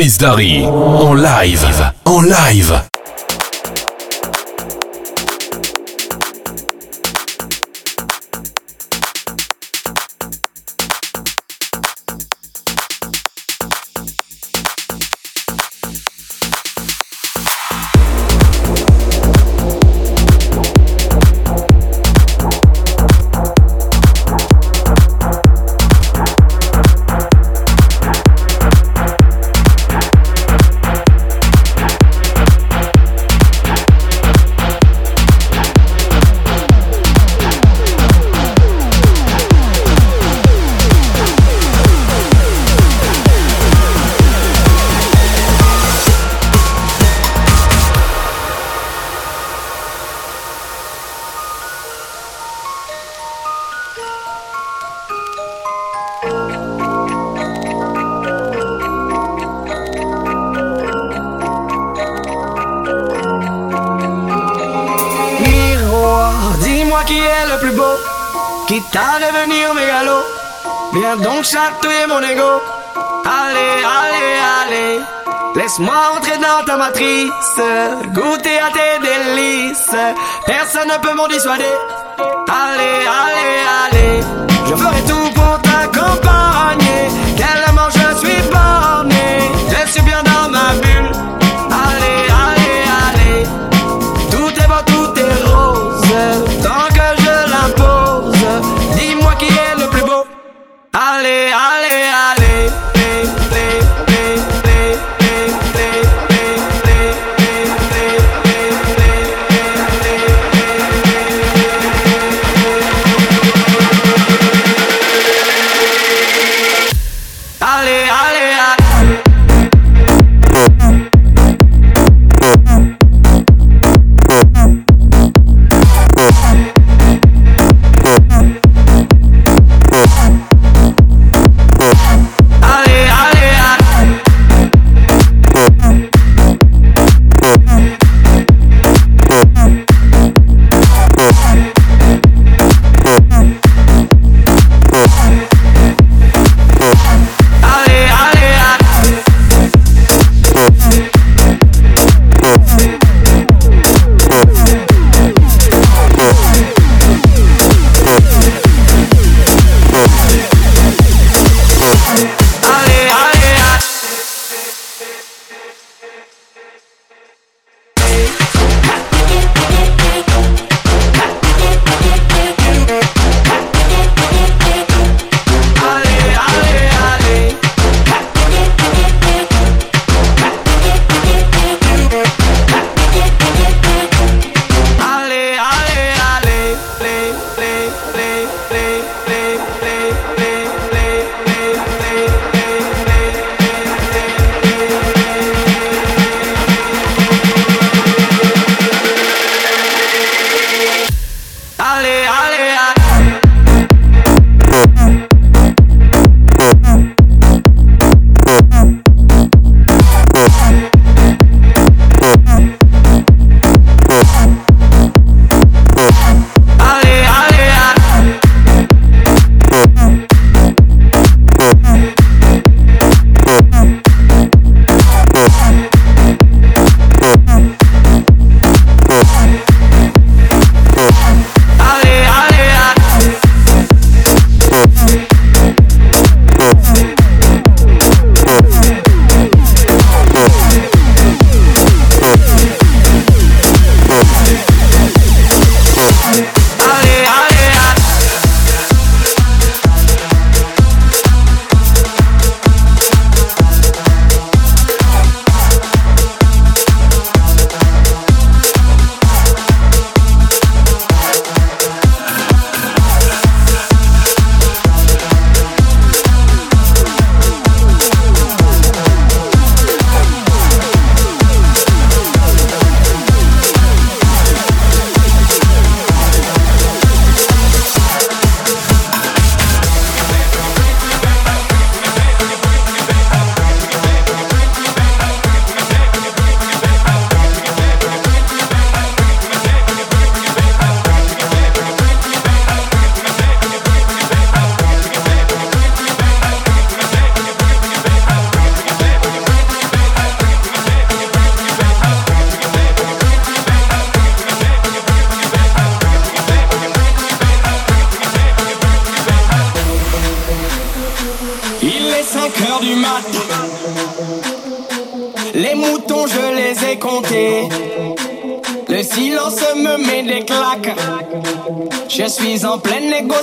Chris Darry. En live. En live. Chatouiller mon ego. Allez, allez, allez. Laisse-moi entrer dans ta matrice, goûter à tes délices. Personne ne peut m'en dissuader. Allez, allez, allez. Je ferai tout pour t'accompagner.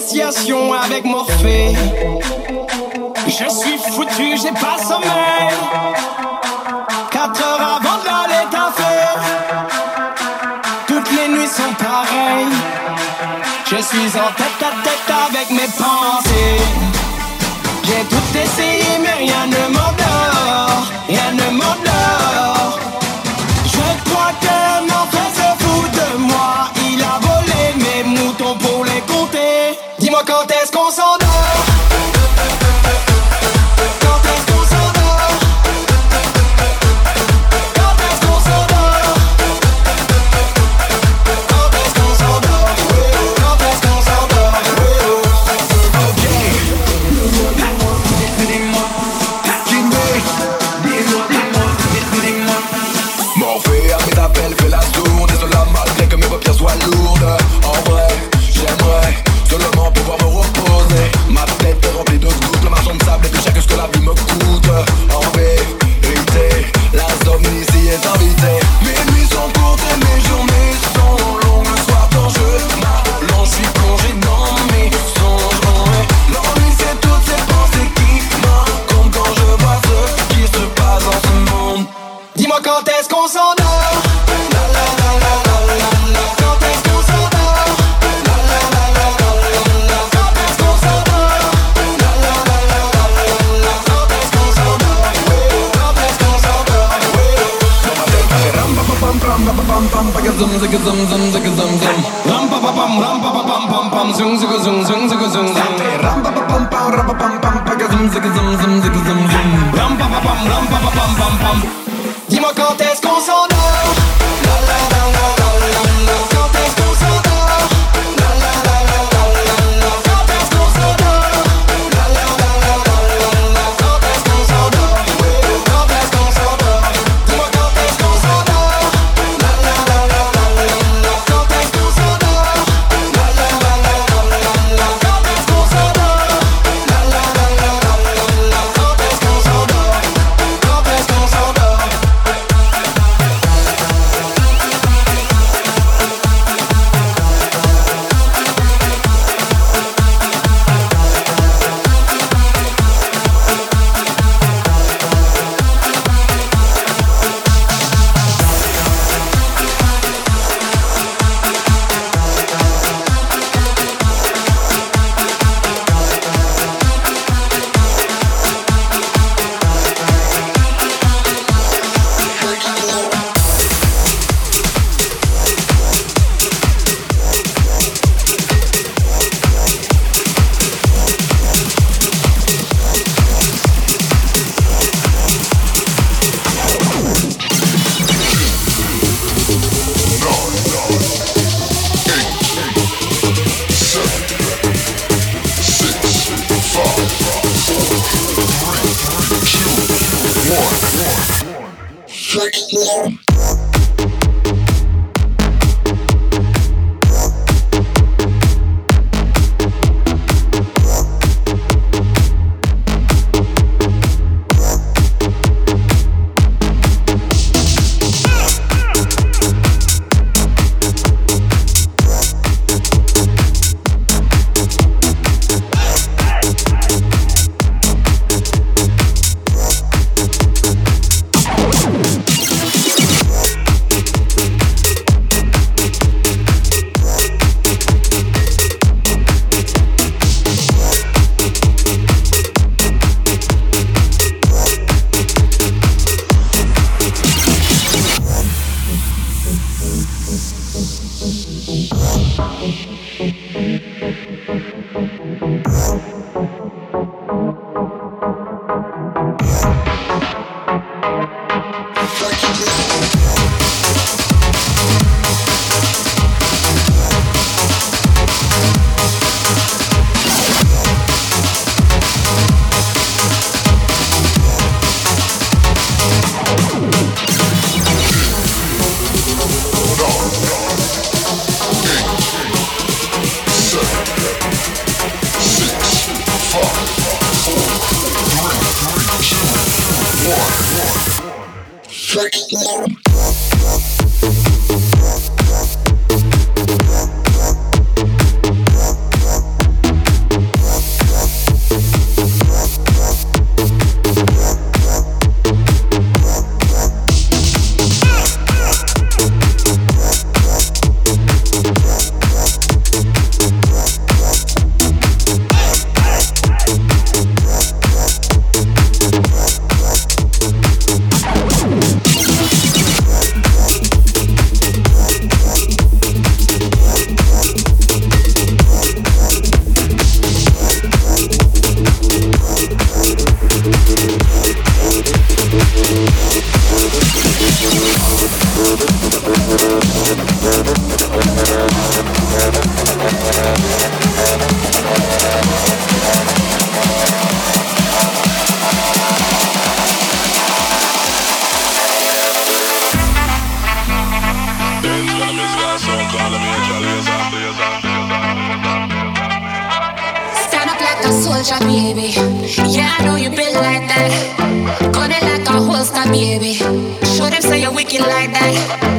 négociation avec Morphée. Je suis foutu, j'ai pas sommeil. Quatre heures avant de l'aller taffer. Toutes les nuits sont pareilles. Je suis en tête. gotcha, baby. Yeah, I know you been like that. Gun it like a holster, baby. Show them say you're wicked like that.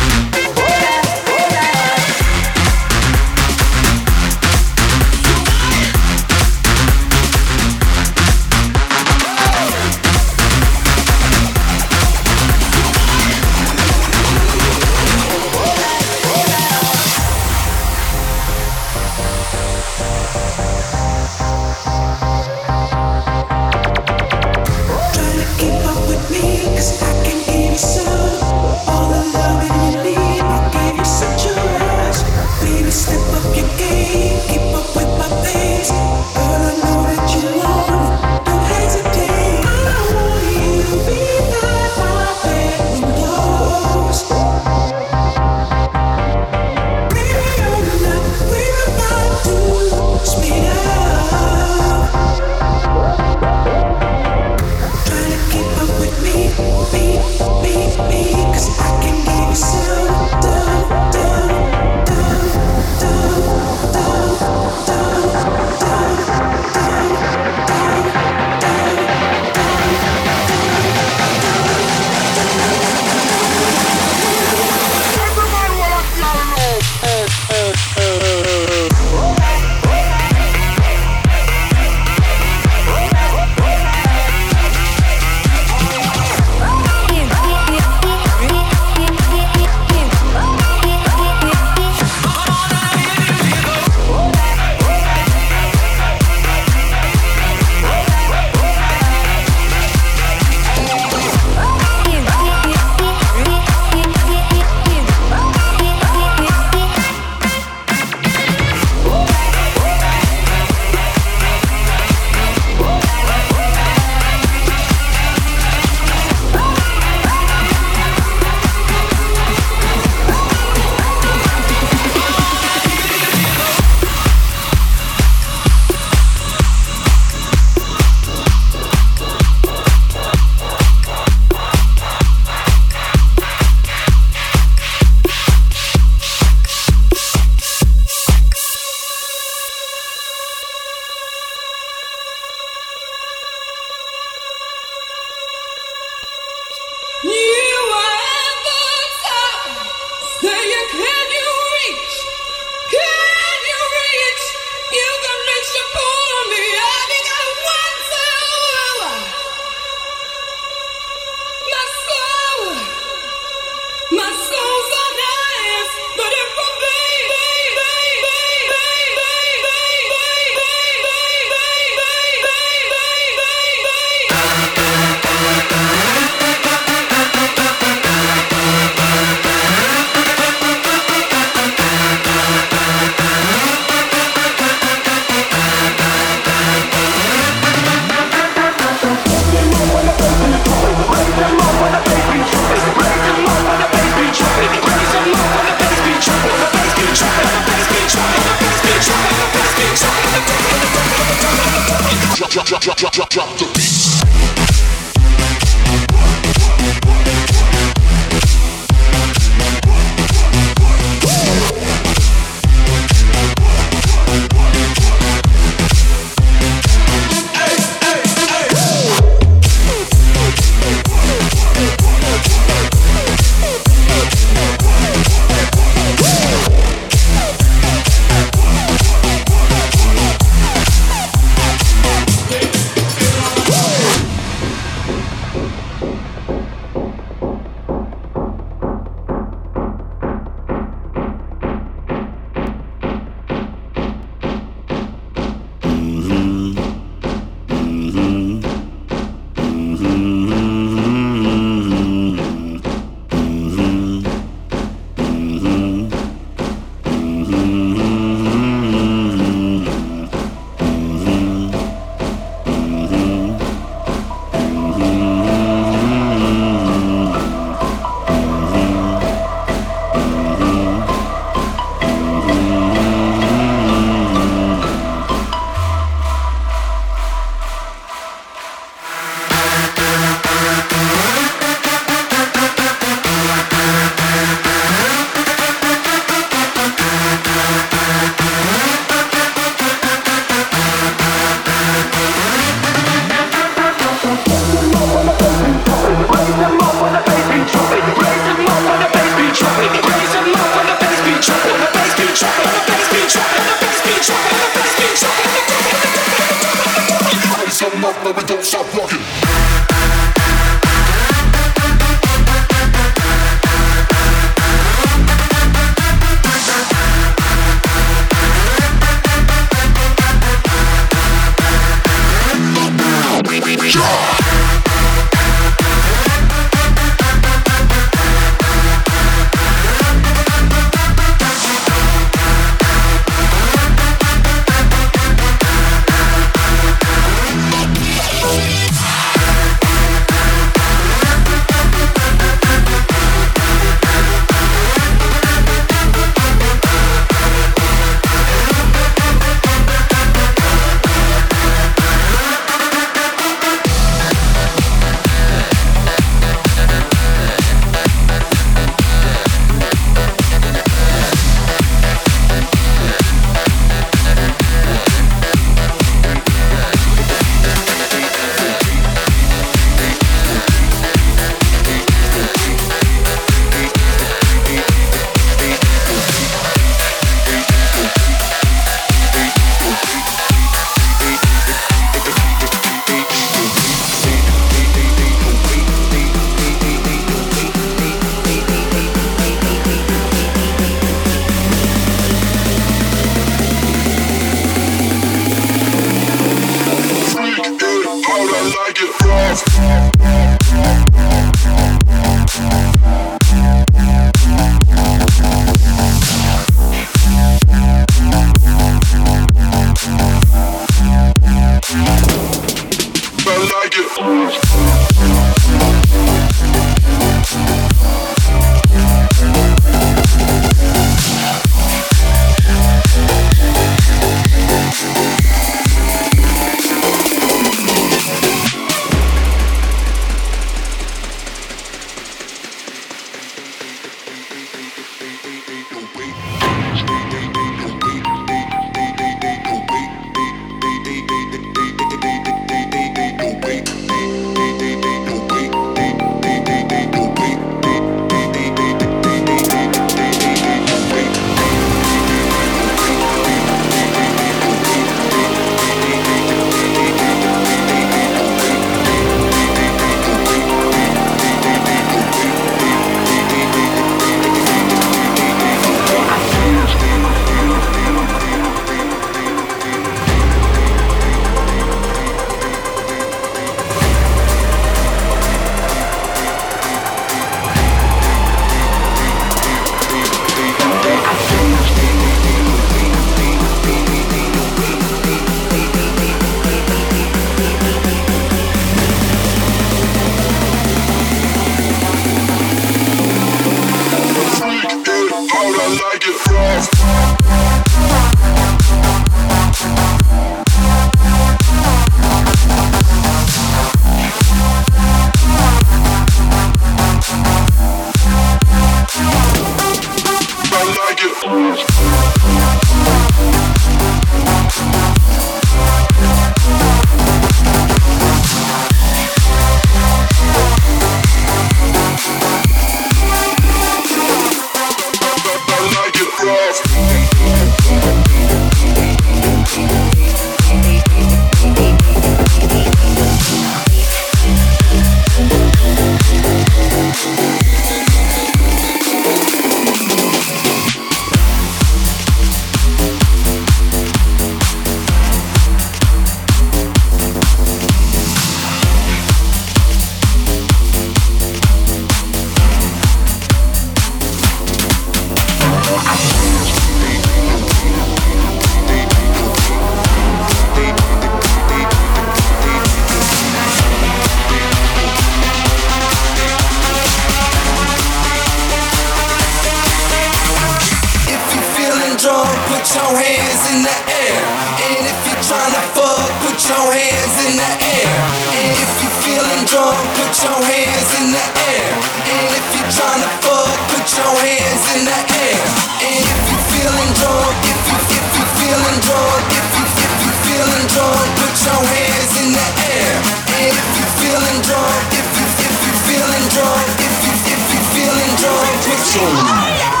Your hands in the air. And if you're trying to fuck, put your hands in the air. And if you're feeling drunk, put your hands in the air. And if you're trying to fuck, put your hands in the air. And if you're feeling drunk, if you if you're feeling drunk, if you if you're feeling drunk, put your hands in the air. And if you're feeling drunk, if you if you're feeling drunk, if you if you're feeling drunk, put your oh,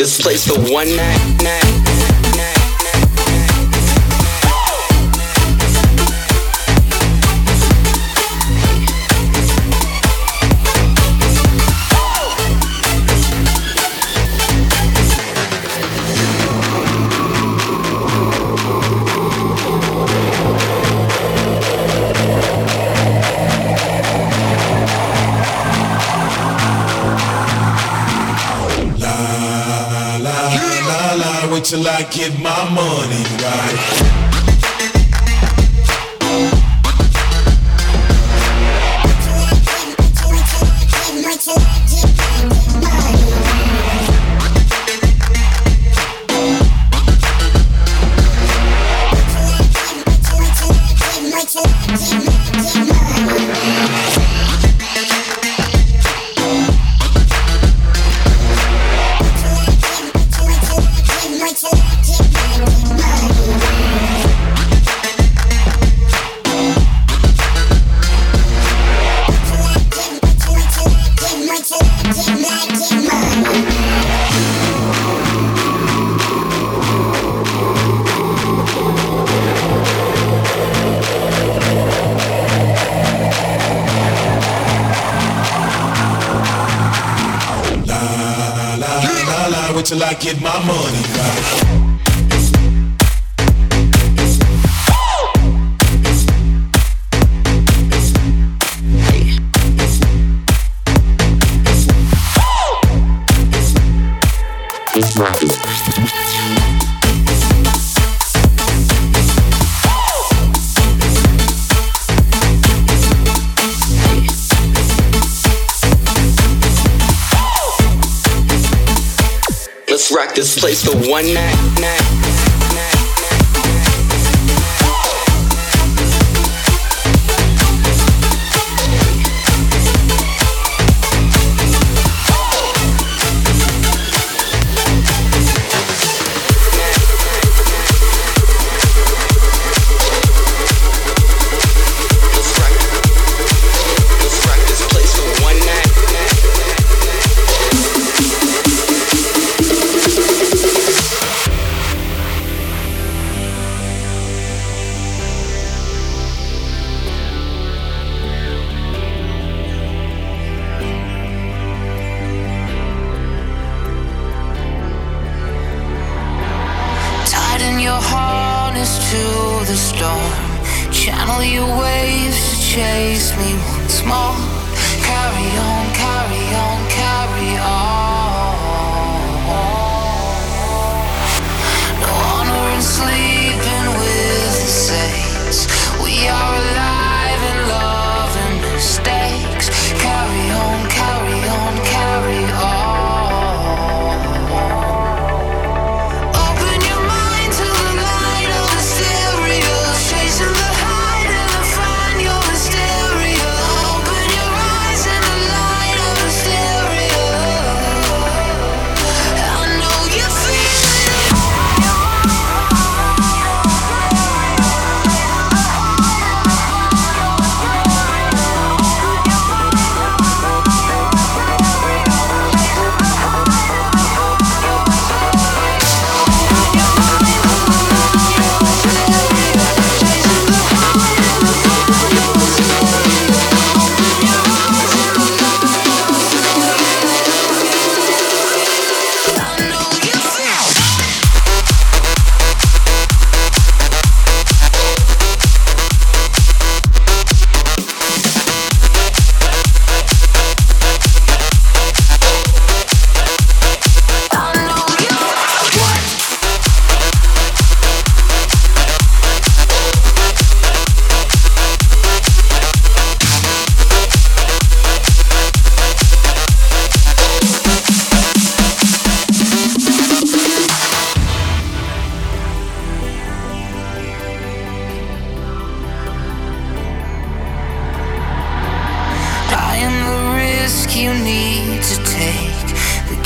this place for one night, night. Get my money till I get my money right. Place for one night, night.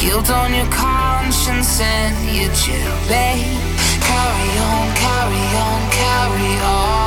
Guilt on your conscience and your jailbait. Carry on, carry on, carry on.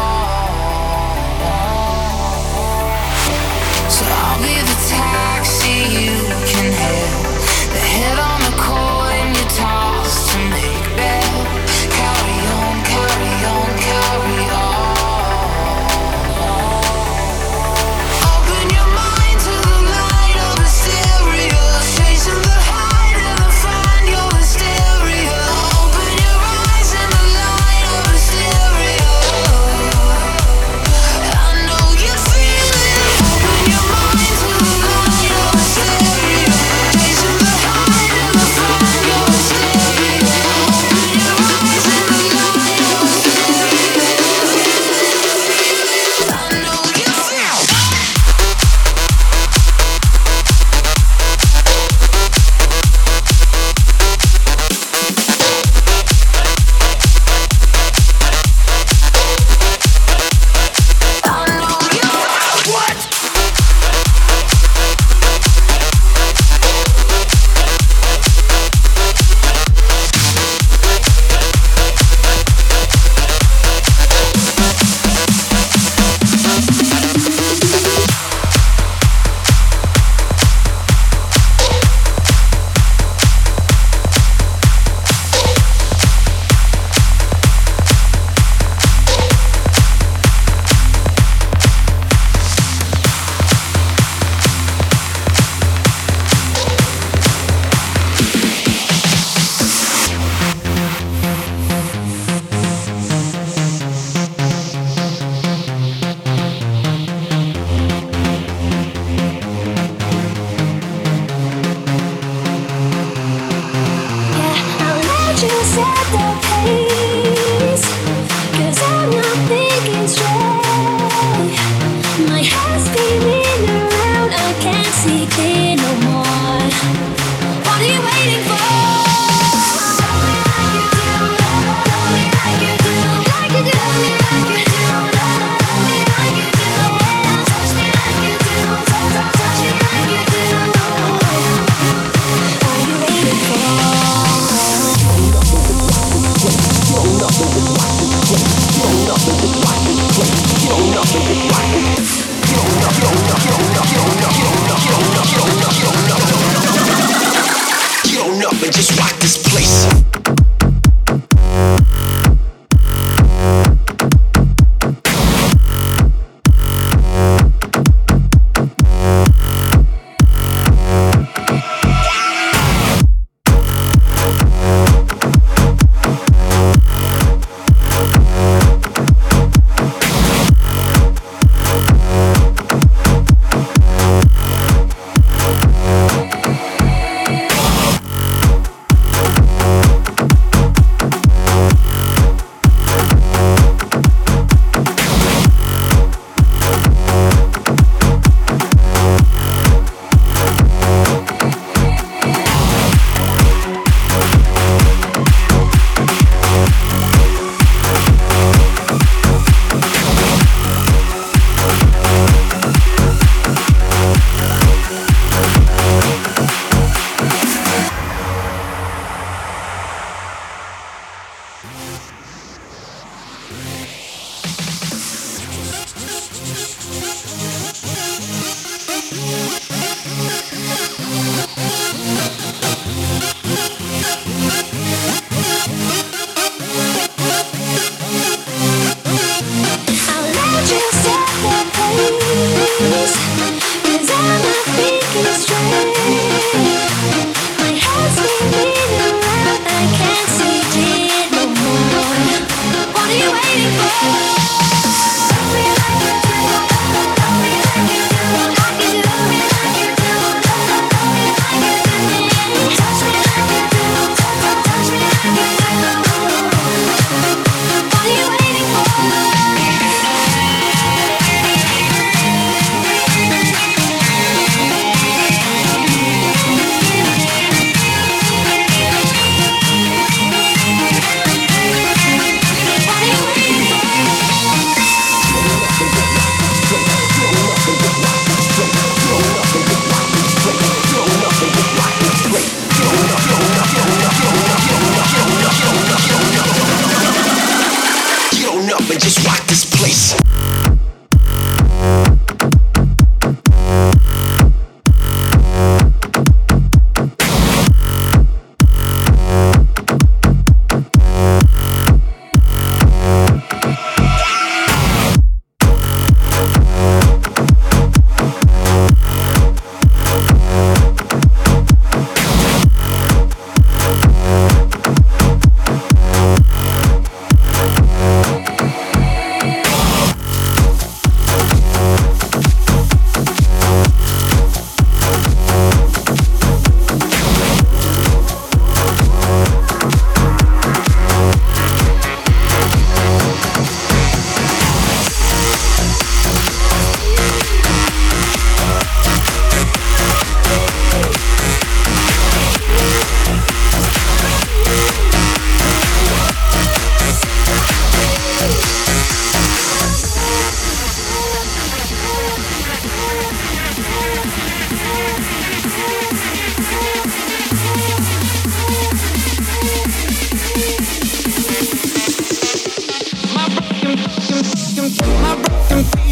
can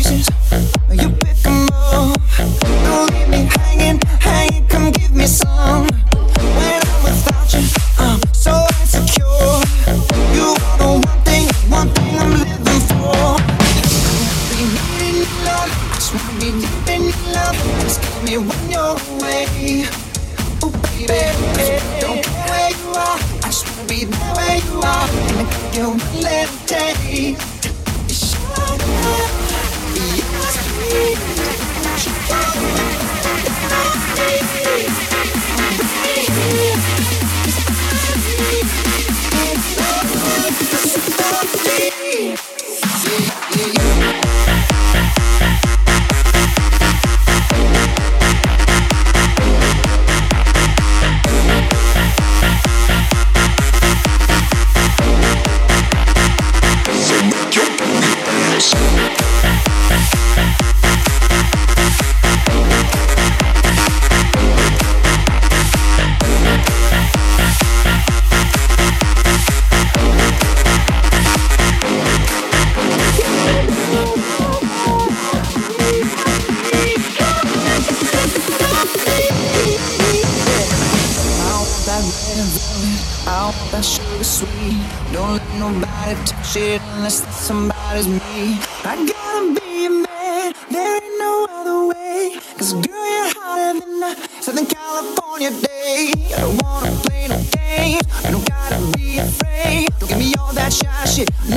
shy